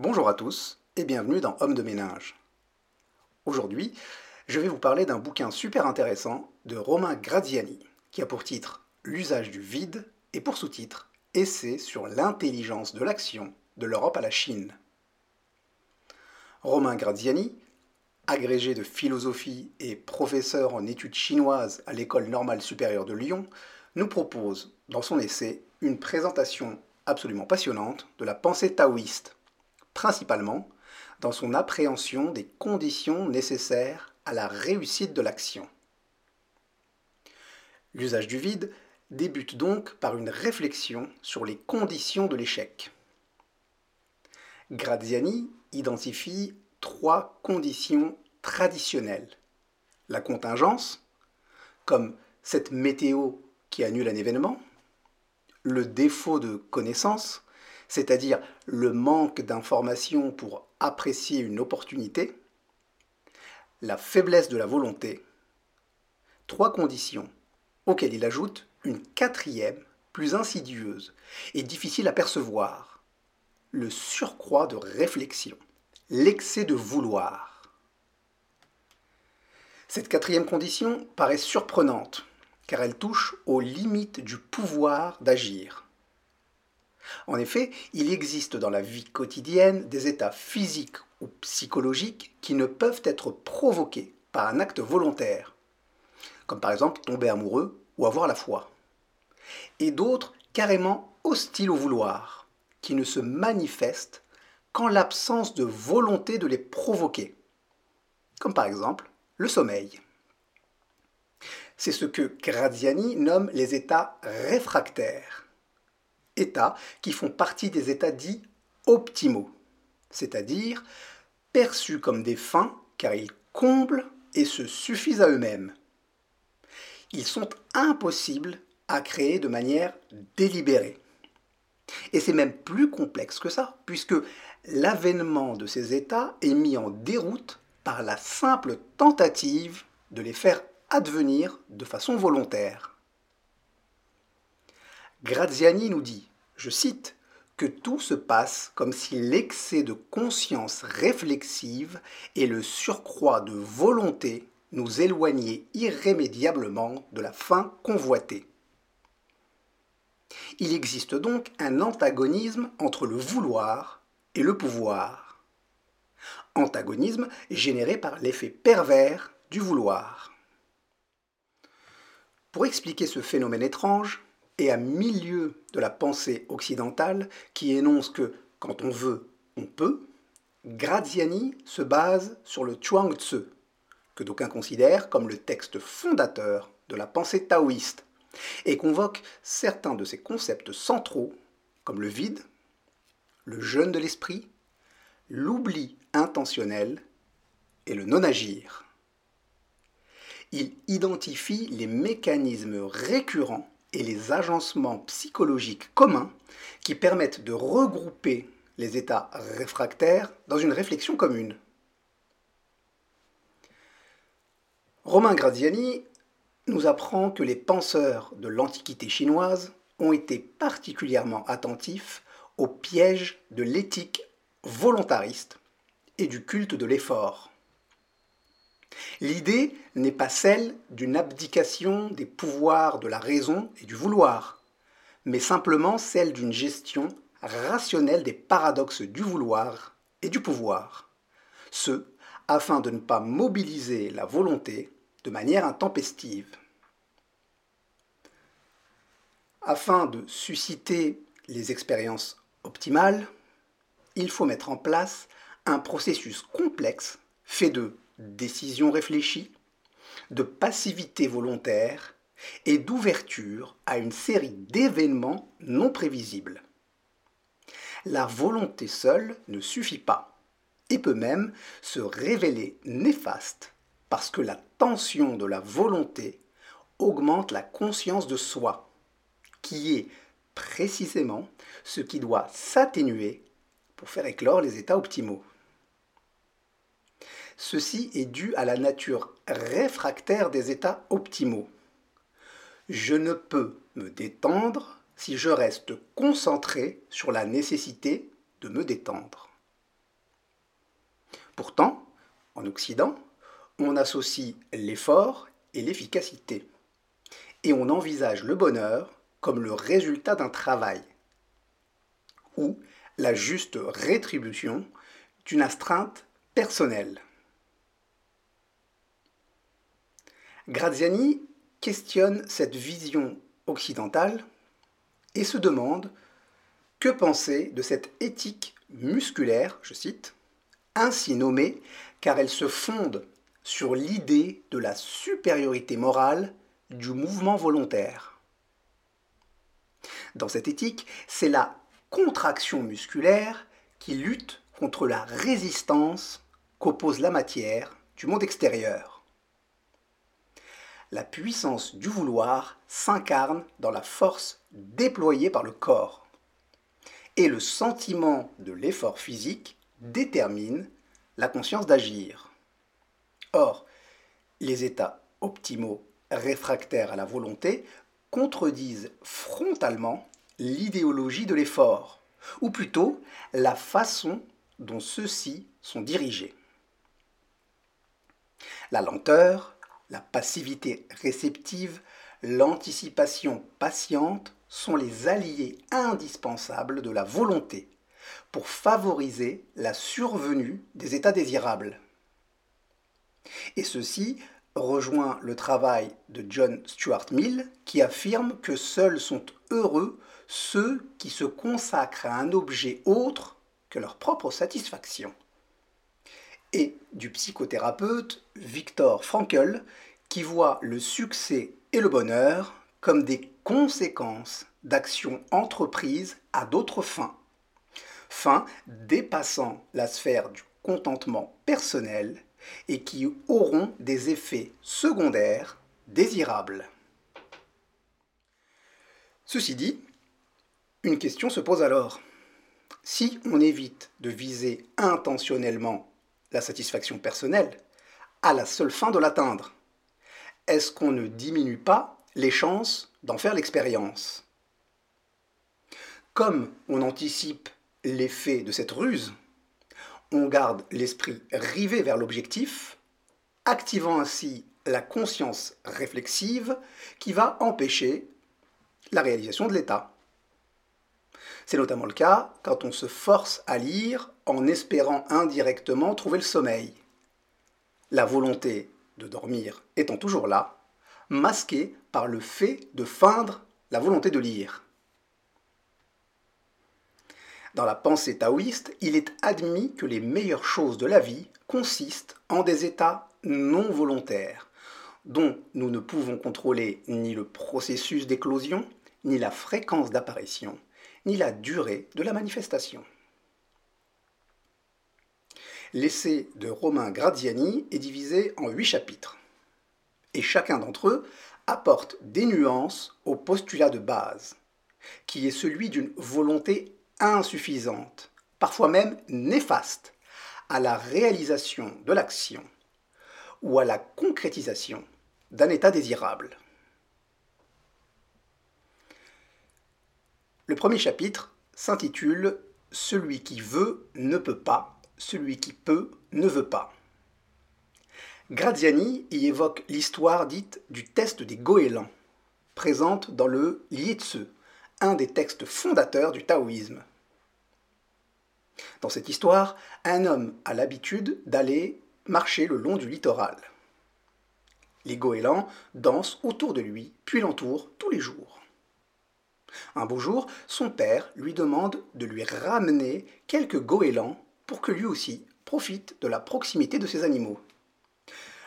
Bonjour à tous et bienvenue dans Homme de ménage. Aujourd'hui, je vais vous parler d'un bouquin super intéressant de Romain Graziani qui a pour titre L'usage du vide et pour sous-titre Essai sur l'intelligence de l'action de l'Europe à la Chine. Romain Graziani, agrégé de philosophie et professeur en études chinoises à l'École normale supérieure de Lyon, nous propose dans son essai une présentation absolument passionnante de la pensée taoïste, principalement dans son appréhension des conditions nécessaires à la réussite de l'action. L'usage du vide débute donc par une réflexion sur les conditions de l'échec. Graziani identifie trois conditions traditionnelles. La contingence, comme cette météo qui annule un événement, le défaut de connaissance, c'est-à-dire le manque d'informations pour apprécier une opportunité, la faiblesse de la volonté, trois conditions auxquelles il ajoute une quatrième, plus insidieuse et difficile à percevoir, le surcroît de réflexion, l'excès de vouloir. Cette quatrième condition paraît surprenante, car elle touche aux limites du pouvoir d'agir. En effet, il existe dans la vie quotidienne des états physiques ou psychologiques qui ne peuvent être provoqués par un acte volontaire, comme par exemple tomber amoureux ou avoir la foi, et d'autres carrément hostiles au vouloir, qui ne se manifestent qu'en l'absence de volonté de les provoquer, comme par exemple le sommeil. C'est ce que Graziani nomme les états réfractaires qui font partie des états dits optimaux, c'est-à-dire perçus comme des fins car ils comblent et se suffisent à eux-mêmes. Ils sont impossibles à créer de manière délibérée. Et c'est même plus complexe que ça, puisque l'avènement de ces états est mis en déroute par la simple tentative de les faire advenir de façon volontaire. Graziani nous dit, je cite, que tout se passe comme si l'excès de conscience réflexive et le surcroît de volonté nous éloignaient irrémédiablement de la fin convoitée. Il existe donc un antagonisme entre le vouloir et le pouvoir. Antagonisme généré par l'effet pervers du vouloir. Pour expliquer ce phénomène étrange, et à milieu de la pensée occidentale qui énonce que quand on veut, on peut, Graziani se base sur le Chuang Tzu, que d'aucuns considèrent comme le texte fondateur de la pensée taoïste, et convoque certains de ses concepts centraux, comme le vide, le jeûne de l'esprit, l'oubli intentionnel et le non-agir. Il identifie les mécanismes récurrents et les agencements psychologiques communs qui permettent de regrouper les états réfractaires dans une réflexion commune. Romain Graziani nous apprend que les penseurs de l'Antiquité chinoise ont été particulièrement attentifs au piège de l'éthique volontariste et du culte de l'effort. L'idée n'est pas celle d'une abdication des pouvoirs de la raison et du vouloir, mais simplement celle d'une gestion rationnelle des paradoxes du vouloir et du pouvoir, ce afin de ne pas mobiliser la volonté de manière intempestive. Afin de susciter les expériences optimales, il faut mettre en place un processus complexe fait de décision réfléchie, de passivité volontaire et d'ouverture à une série d'événements non prévisibles. La volonté seule ne suffit pas et peut même se révéler néfaste parce que la tension de la volonté augmente la conscience de soi, qui est précisément ce qui doit s'atténuer pour faire éclore les états optimaux. Ceci est dû à la nature réfractaire des états optimaux. Je ne peux me détendre si je reste concentré sur la nécessité de me détendre. Pourtant, en Occident, on associe l'effort et l'efficacité. Et on envisage le bonheur comme le résultat d'un travail ou la juste rétribution d'une astreinte personnelle. Graziani questionne cette vision occidentale et se demande que penser de cette éthique musculaire, je cite, ainsi nommée car elle se fonde sur l'idée de la supériorité morale du mouvement volontaire. Dans cette éthique, c'est la contraction musculaire qui lutte contre la résistance qu'oppose la matière du monde extérieur. La puissance du vouloir s'incarne dans la force déployée par le corps. Et le sentiment de l'effort physique détermine la conscience d'agir. Or, les états optimaux réfractaires à la volonté contredisent frontalement l'idéologie de l'effort, ou plutôt la façon dont ceux-ci sont dirigés. La lenteur, la passivité réceptive, l'anticipation patiente sont les alliés indispensables de la volonté pour favoriser la survenue des états désirables. Et ceci rejoint le travail de John Stuart Mill qui affirme que seuls sont heureux ceux qui se consacrent à un objet autre que leur propre satisfaction. Et du psychothérapeute Victor Frankl qui voit le succès et le bonheur comme des conséquences d'actions entreprises à d'autres fins, fins dépassant la sphère du contentement personnel et qui auront des effets secondaires désirables. Ceci dit, une question se pose alors. Si on évite de viser intentionnellement la satisfaction personnelle à la seule fin de l'atteindre, est-ce qu'on ne diminue pas les chances d'en faire l'expérience? Comme on anticipe l'effet de cette ruse, on garde l'esprit rivé vers l'objectif, activant ainsi la conscience réflexive qui va empêcher la réalisation de l'état. C'est notamment le cas quand on se force à lire en espérant indirectement trouver le sommeil. La volonté de dormir étant toujours là, masquée par le fait de feindre la volonté de lire. Dans la pensée taoïste, il est admis que les meilleures choses de la vie consistent en des états non volontaires, dont nous ne pouvons contrôler ni le processus d'éclosion, ni la fréquence d'apparition, ni la durée de la manifestation. L'essai de Romain Graziani est divisé en huit chapitres, et chacun d'entre eux apporte des nuances au postulat de base, qui est celui d'une volonté insuffisante, parfois même néfaste, à la réalisation de l'action ou à la concrétisation d'un état désirable. Le premier chapitre s'intitule Celui qui veut ne peut pas, celui qui peut ne veut pas. Graziani y évoque l'histoire dite du test des goélands, présente dans le Lietze, un des textes fondateurs du taoïsme. Dans cette histoire, un homme a l'habitude d'aller marcher le long du littoral. Les goélands dansent autour de lui, puis l'entourent tous les jours. Un beau jour, son père lui demande de lui ramener quelques goélands pour que lui aussi profite de la proximité de ces animaux.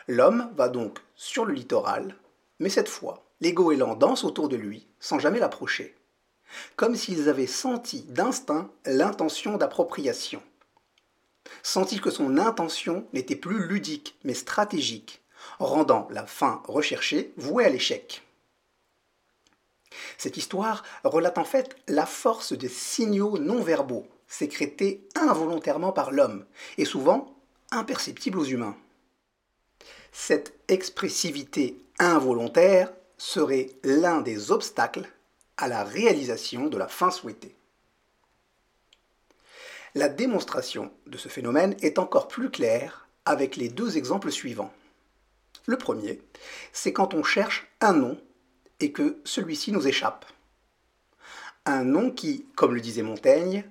L'homme va donc sur le littoral, mais cette fois, les goélands dansent autour de lui sans jamais l'approcher, comme s'ils avaient senti d'instinct l'intention d'appropriation. Senti que son intention n'était plus ludique mais stratégique, rendant la fin recherchée vouée à l'échec. Cette histoire relate en fait la force des signaux non verbaux, sécrétés involontairement par l'homme, et souvent imperceptibles aux humains. Cette expressivité involontaire serait l'un des obstacles à la réalisation de la fin souhaitée. La démonstration de ce phénomène est encore plus claire avec les deux exemples suivants. Le premier, c'est quand on cherche un nom et que celui-ci nous échappe. Un nom qui, comme le disait Montaigne,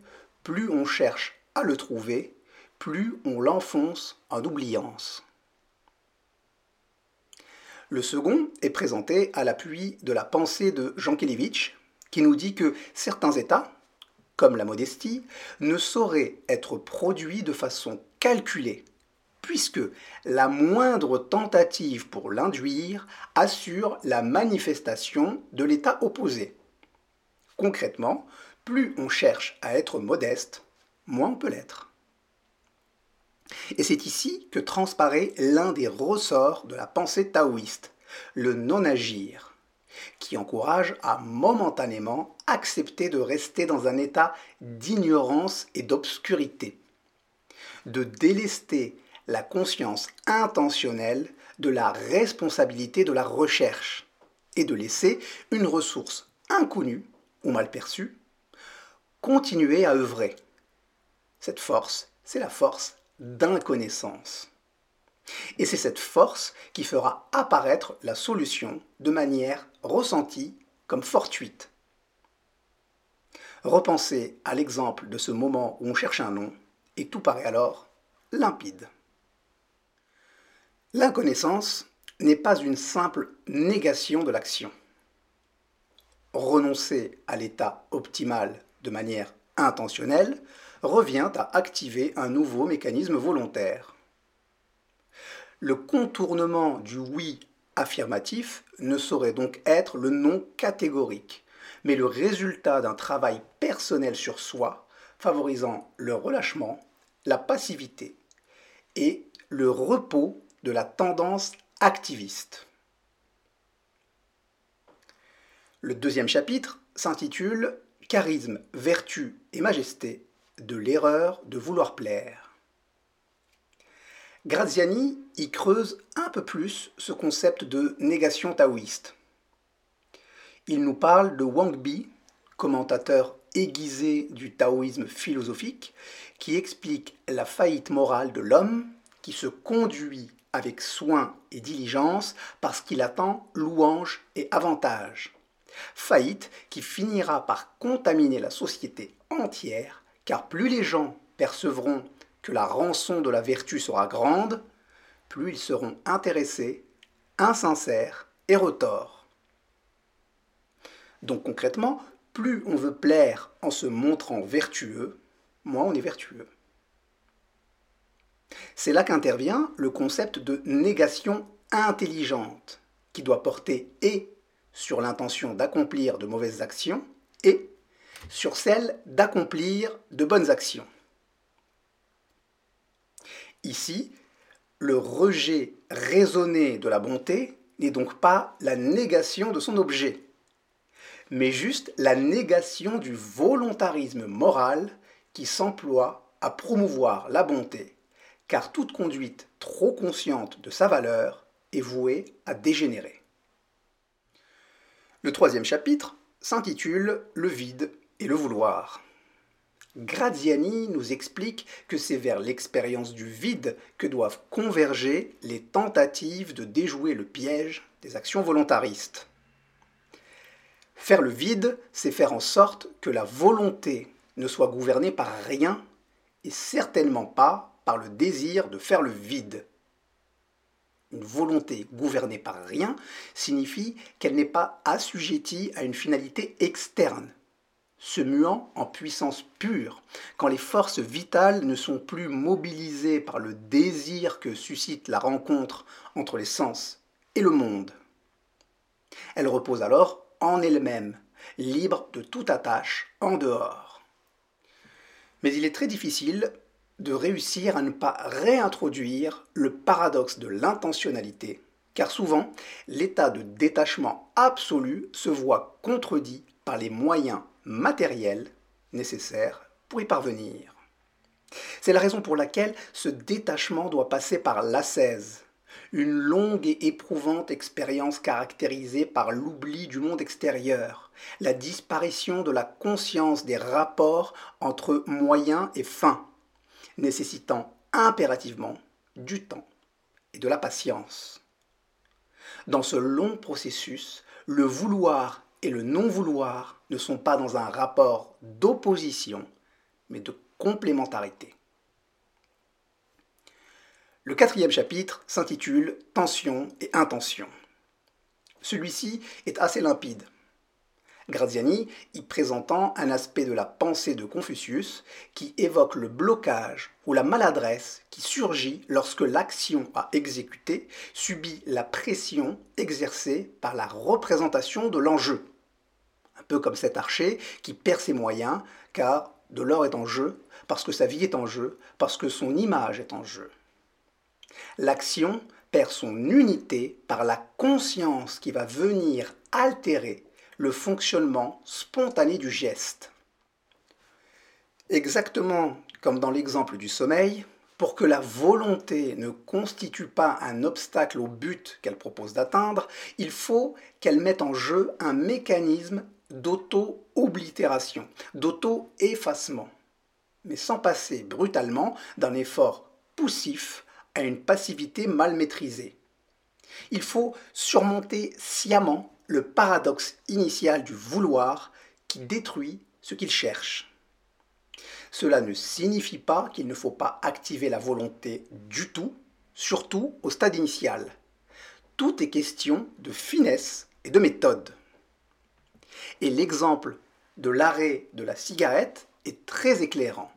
plus on cherche à le trouver, plus on l'enfonce en oubliance. Le second est présenté à l'appui de la pensée de Jean Kelevitch, qui nous dit que certains états, comme la modestie, ne sauraient être produits de façon calculée, puisque la moindre tentative pour l'induire assure la manifestation de l'état opposé. Concrètement, plus on cherche à être modeste, moins on peut l'être. Et c'est ici que transparaît l'un des ressorts de la pensée taoïste, le non-agir, qui encourage à momentanément accepter de rester dans un état d'ignorance et d'obscurité, de délester la conscience intentionnelle de la responsabilité de la recherche et de laisser une ressource inconnue ou mal perçue continuer à œuvrer. Cette force, c'est la force d'inconnaissance. Et c'est cette force qui fera apparaître la solution de manière ressentie comme fortuite. Repensez à l'exemple de ce moment où on cherche un nom et tout paraît alors limpide. L'inconnaissance n'est pas une simple négation de l'action. Renoncer à l'état optimal de manière intentionnelle revient à activer un nouveau mécanisme volontaire. Le contournement du oui affirmatif ne saurait donc être le non catégorique, mais le résultat d'un travail personnel sur soi favorisant le relâchement, la passivité et le repos de la tendance activiste. Le deuxième chapitre s'intitule Charisme, vertu et majesté de l'erreur de vouloir plaire. Graziani y creuse un peu plus ce concept de négation taoïste. Il nous parle de Wang Bi, commentateur aiguisé du taoïsme philosophique, qui explique la faillite morale de l'homme qui se conduit avec soin et diligence parce qu'il attend louange et avantage. Faillite qui finira par contaminer la société entière, car plus les gens percevront que la rançon de la vertu sera grande, plus ils seront intéressés, insincères et retors. Donc concrètement, plus on veut plaire en se montrant vertueux, moins on est vertueux. C'est là qu'intervient le concept de négation intelligente, qui doit porter et sur l'intention d'accomplir de mauvaises actions et sur celle d'accomplir de bonnes actions. Ici, le rejet raisonné de la bonté n'est donc pas la négation de son objet, mais juste la négation du volontarisme moral qui s'emploie à promouvoir la bonté, car toute conduite trop consciente de sa valeur est vouée à dégénérer. Le troisième chapitre s'intitule Le vide et le vouloir. Graziani nous explique que c'est vers l'expérience du vide que doivent converger les tentatives de déjouer le piège des actions volontaristes. Faire le vide, c'est faire en sorte que la volonté ne soit gouvernée par rien et certainement pas par le désir de faire le vide une volonté gouvernée par rien signifie qu'elle n'est pas assujettie à une finalité externe, se muant en puissance pure, quand les forces vitales ne sont plus mobilisées par le désir que suscite la rencontre entre les sens et le monde. Elle repose alors en elle-même, libre de toute attache en dehors. Mais il est très difficile de réussir à ne pas réintroduire le paradoxe de l'intentionnalité, car souvent l'état de détachement absolu se voit contredit par les moyens matériels nécessaires pour y parvenir. C'est la raison pour laquelle ce détachement doit passer par l'ascèse, une longue et éprouvante expérience caractérisée par l'oubli du monde extérieur, la disparition de la conscience des rapports entre moyens et fins, nécessitant impérativement du temps et de la patience. Dans ce long processus, le vouloir et le non-vouloir ne sont pas dans un rapport d'opposition, mais de complémentarité. Le quatrième chapitre s'intitule Tension et intention. Celui-ci est assez limpide. Graziani y présentant un aspect de la pensée de Confucius qui évoque le blocage ou la maladresse qui surgit lorsque l'action à exécuter subit la pression exercée par la représentation de l'enjeu. Un peu comme cet archer qui perd ses moyens car de l'or est en jeu, parce que sa vie est en jeu, parce que son image est en jeu. L'action perd son unité par la conscience qui va venir altérer le fonctionnement spontané du geste. Exactement comme dans l'exemple du sommeil, pour que la volonté ne constitue pas un obstacle au but qu'elle propose d'atteindre, il faut qu'elle mette en jeu un mécanisme d'auto-oblitération, d'auto-effacement, mais sans passer brutalement d'un effort poussif à une passivité mal maîtrisée. Il faut surmonter sciemment le paradoxe initial du vouloir qui détruit ce qu'il cherche. Cela ne signifie pas qu'il ne faut pas activer la volonté du tout, surtout au stade initial. Tout est question de finesse et de méthode. Et l'exemple de l'arrêt de la cigarette est très éclairant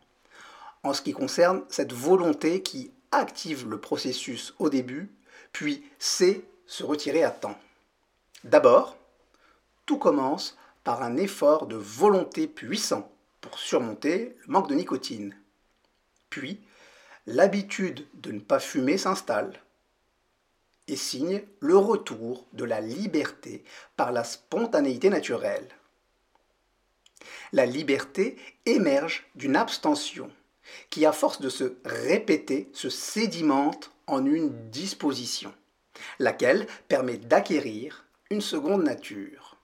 en ce qui concerne cette volonté qui active le processus au début, puis sait se retirer à temps. D'abord, tout commence par un effort de volonté puissant pour surmonter le manque de nicotine. Puis, l'habitude de ne pas fumer s'installe et signe le retour de la liberté par la spontanéité naturelle. La liberté émerge d'une abstention qui, à force de se répéter, se sédimente en une disposition, laquelle permet d'acquérir une seconde nature.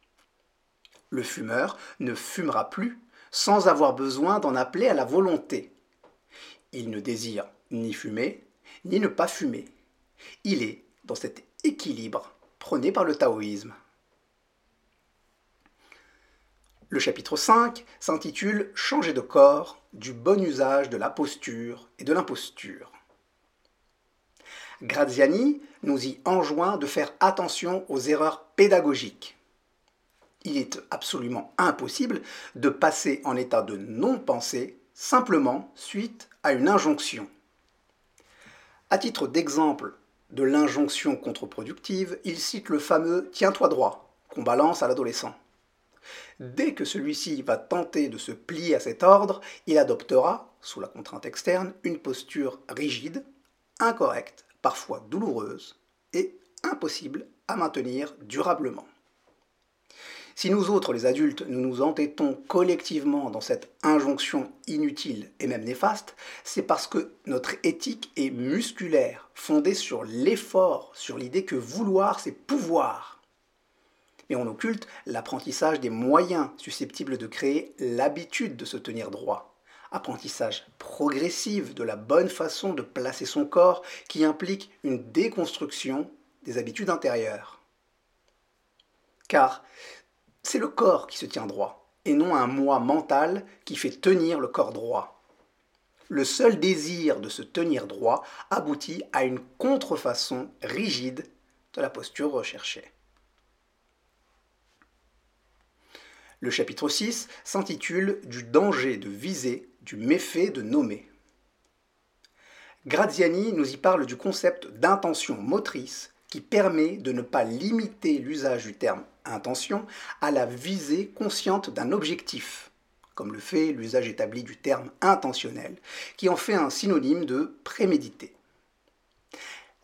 Le fumeur ne fumera plus sans avoir besoin d'en appeler à la volonté. Il ne désire ni fumer, ni ne pas fumer. Il est dans cet équilibre prôné par le taoïsme. Le chapitre 5 s'intitule Changer de corps, du bon usage de la posture et de l'imposture. Graziani nous y enjoint de faire attention aux erreurs pédagogiques. Il est absolument impossible de passer en état de non-pensée simplement suite à une injonction. À titre d'exemple de l'injonction contre-productive, il cite le fameux Tiens-toi droit qu'on balance à l'adolescent. Dès que celui-ci va tenter de se plier à cet ordre, il adoptera, sous la contrainte externe, une posture rigide, incorrecte, parfois douloureuse et impossible à maintenir durablement. Si nous autres, les adultes, nous nous entêtons collectivement dans cette injonction inutile et même néfaste, c'est parce que notre éthique est musculaire, fondée sur l'effort, sur l'idée que vouloir, c'est pouvoir. Mais on occulte l'apprentissage des moyens susceptibles de créer l'habitude de se tenir droit. Apprentissage progressif de la bonne façon de placer son corps qui implique une déconstruction des habitudes intérieures. Car c'est le corps qui se tient droit, et non un moi mental qui fait tenir le corps droit. Le seul désir de se tenir droit aboutit à une contrefaçon rigide de la posture recherchée. Le chapitre 6 s'intitule Du danger de viser, du méfait de nommer. Graziani nous y parle du concept d'intention motrice qui permet de ne pas limiter l'usage du terme intention à la visée consciente d'un objectif, comme le fait l'usage établi du terme intentionnel, qui en fait un synonyme de prémédité.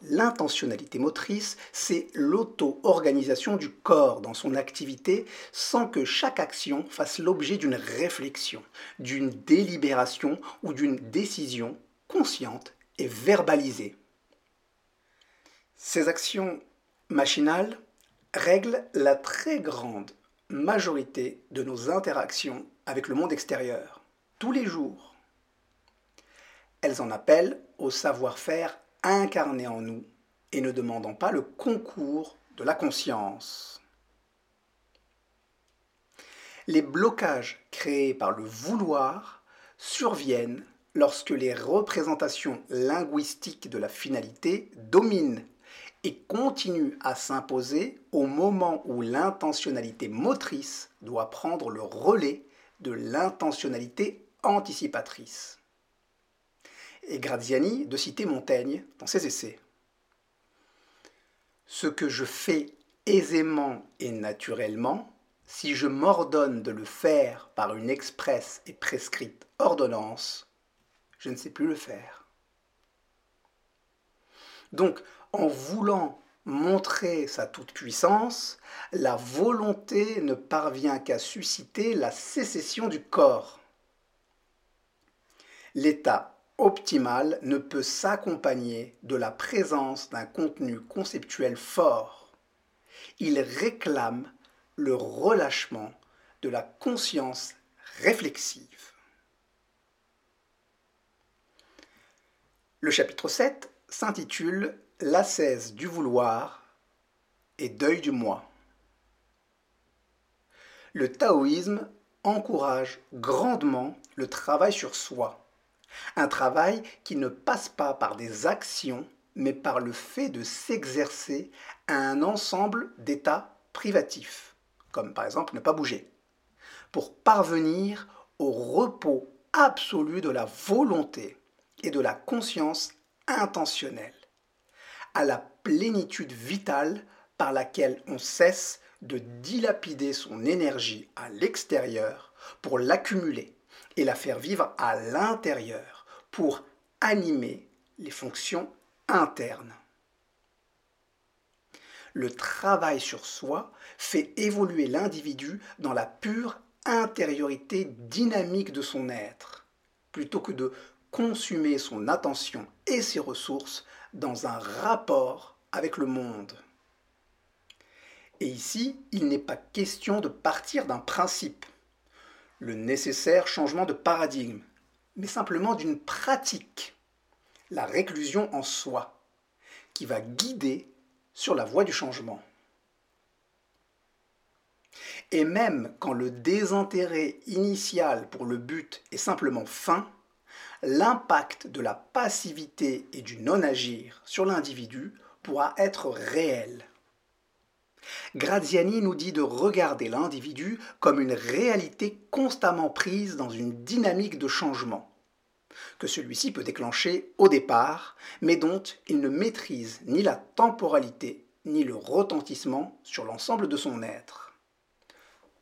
L'intentionnalité motrice, c'est l'auto-organisation du corps dans son activité sans que chaque action fasse l'objet d'une réflexion, d'une délibération ou d'une décision consciente et verbalisée. Ces actions machinales règlent la très grande majorité de nos interactions avec le monde extérieur, tous les jours. Elles en appellent au savoir-faire incarné en nous et ne demandant pas le concours de la conscience. Les blocages créés par le vouloir surviennent lorsque les représentations linguistiques de la finalité dominent et continuent à s'imposer au moment où l'intentionnalité motrice doit prendre le relais de l'intentionnalité anticipatrice. Et Graziani de citer Montaigne dans ses essais. Ce que je fais aisément et naturellement, si je m'ordonne de le faire par une expresse et prescrite ordonnance, je ne sais plus le faire. Donc, en voulant montrer sa toute-puissance, la volonté ne parvient qu'à susciter la sécession du corps. L'état optimal ne peut s'accompagner de la présence d'un contenu conceptuel fort. Il réclame le relâchement de la conscience réflexive. Le chapitre 7 s'intitule L'ascèse du vouloir et deuil du moi. Le taoïsme encourage grandement le travail sur soi, un travail qui ne passe pas par des actions, mais par le fait de s'exercer à un ensemble d'états privatifs, comme par exemple ne pas bouger, pour parvenir au repos absolu de la volonté et de la conscience intentionnelle à la plénitude vitale par laquelle on cesse de dilapider son énergie à l'extérieur pour l'accumuler et la faire vivre à l'intérieur pour animer les fonctions internes. Le travail sur soi fait évoluer l'individu dans la pure intériorité dynamique de son être, plutôt que de consumer son attention et ses ressources dans un rapport avec le monde. Et ici, il n'est pas question de partir d'un principe, le nécessaire changement de paradigme, mais simplement d'une pratique, la réclusion en soi, qui va guider sur la voie du changement. Et même quand le désintérêt initial pour le but est simplement fin, l'impact de la passivité et du non-agir sur l'individu pourra être réel. Graziani nous dit de regarder l'individu comme une réalité constamment prise dans une dynamique de changement, que celui-ci peut déclencher au départ, mais dont il ne maîtrise ni la temporalité ni le retentissement sur l'ensemble de son être.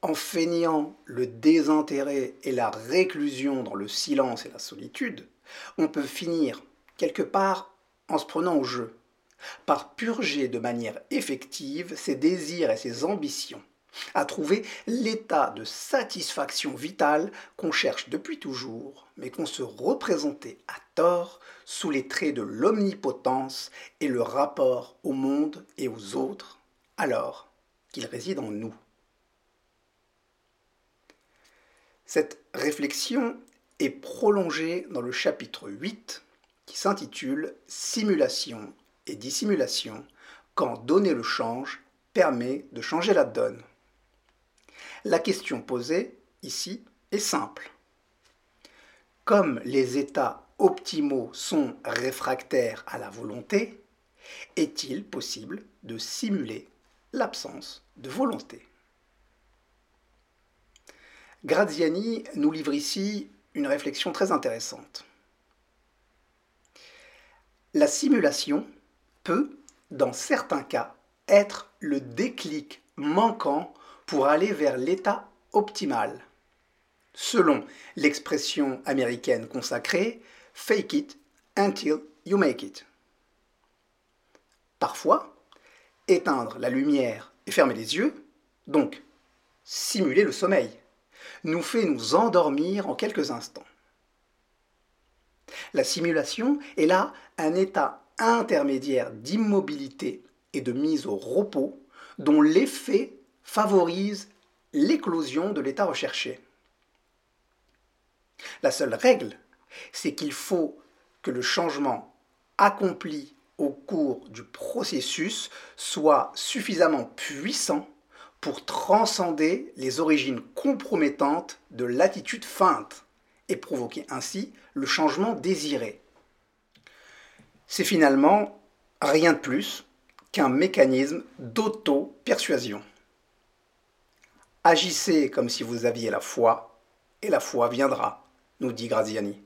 En feignant le désintérêt et la réclusion dans le silence et la solitude, on peut finir quelque part en se prenant au jeu, par purger de manière effective ses désirs et ses ambitions, à trouver l'état de satisfaction vitale qu'on cherche depuis toujours, mais qu'on se représentait à tort sous les traits de l'omnipotence et le rapport au monde et aux autres, alors qu'il réside en nous. Cette réflexion est prolongée dans le chapitre 8 qui s'intitule Simulation et dissimulation quand donner le change permet de changer la donne. La question posée ici est simple. Comme les états optimaux sont réfractaires à la volonté, est-il possible de simuler l'absence de volonté? Graziani nous livre ici une réflexion très intéressante. La simulation peut, dans certains cas, être le déclic manquant pour aller vers l'état optimal. Selon l'expression américaine consacrée, fake it until you make it. Parfois, éteindre la lumière et fermer les yeux, donc simuler le sommeil, nous fait nous endormir en quelques instants. La simulation est là un état intermédiaire d'immobilité et de mise au repos dont l'effet favorise l'éclosion de l'état recherché. La seule règle, c'est qu'il faut que le changement accompli au cours du processus soit suffisamment puissant pour transcender les origines compromettantes de l'attitude feinte et provoquer ainsi le changement désiré. C'est finalement rien de plus qu'un mécanisme d'auto-persuasion. Agissez comme si vous aviez la foi, et la foi viendra, nous dit Graziani.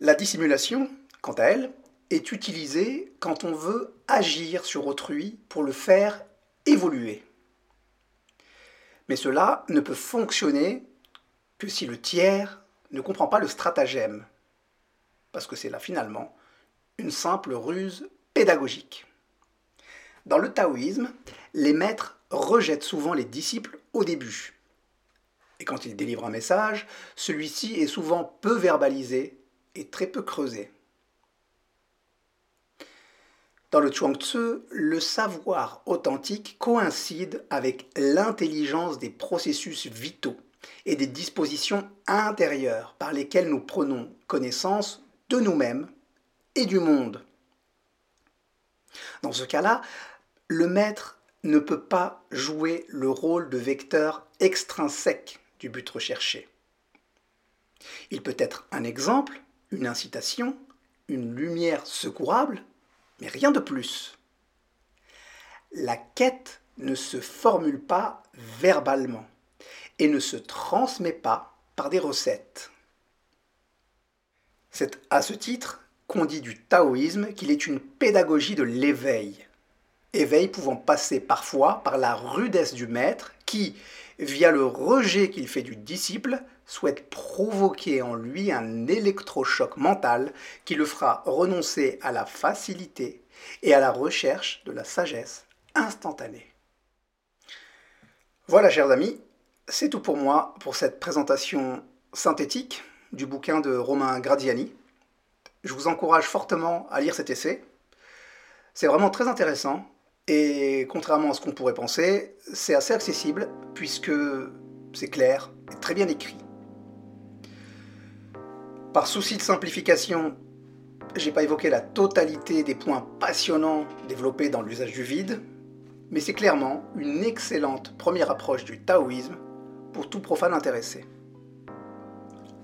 La dissimulation, quant à elle, est utilisée quand on veut agir sur autrui pour le faire évoluer. Mais cela ne peut fonctionner que si le tiers ne comprend pas le stratagème, parce que c'est là finalement une simple ruse pédagogique. Dans le taoïsme, les maîtres rejettent souvent les disciples au début. Et quand ils délivrent un message, celui-ci est souvent peu verbalisé et très peu creusé. Dans le Chuang Tzu, le savoir authentique coïncide avec l'intelligence des processus vitaux et des dispositions intérieures par lesquelles nous prenons connaissance de nous-mêmes et du monde. Dans ce cas-là, le maître ne peut pas jouer le rôle de vecteur extrinsèque du but recherché. Il peut être un exemple, une incitation, une lumière secourable, mais rien de plus. La quête ne se formule pas verbalement et ne se transmet pas par des recettes. C'est à ce titre qu'on dit du taoïsme qu'il est une pédagogie de l'éveil. Éveil pouvant passer parfois par la rudesse du maître qui, via le rejet qu'il fait du disciple, souhaite provoquer en lui un électrochoc mental qui le fera renoncer à la facilité et à la recherche de la sagesse instantanée. Voilà, chers amis, c'est tout pour moi pour cette présentation synthétique du bouquin de Romain Gradiani. Je vous encourage fortement à lire cet essai. C'est vraiment très intéressant et contrairement à ce qu'on pourrait penser, c'est assez accessible puisque c'est clair et très bien écrit. Par souci de simplification, j'ai pas évoqué la totalité des points passionnants développés dans l'usage du vide, mais c'est clairement une excellente première approche du taoïsme pour tout profane intéressé.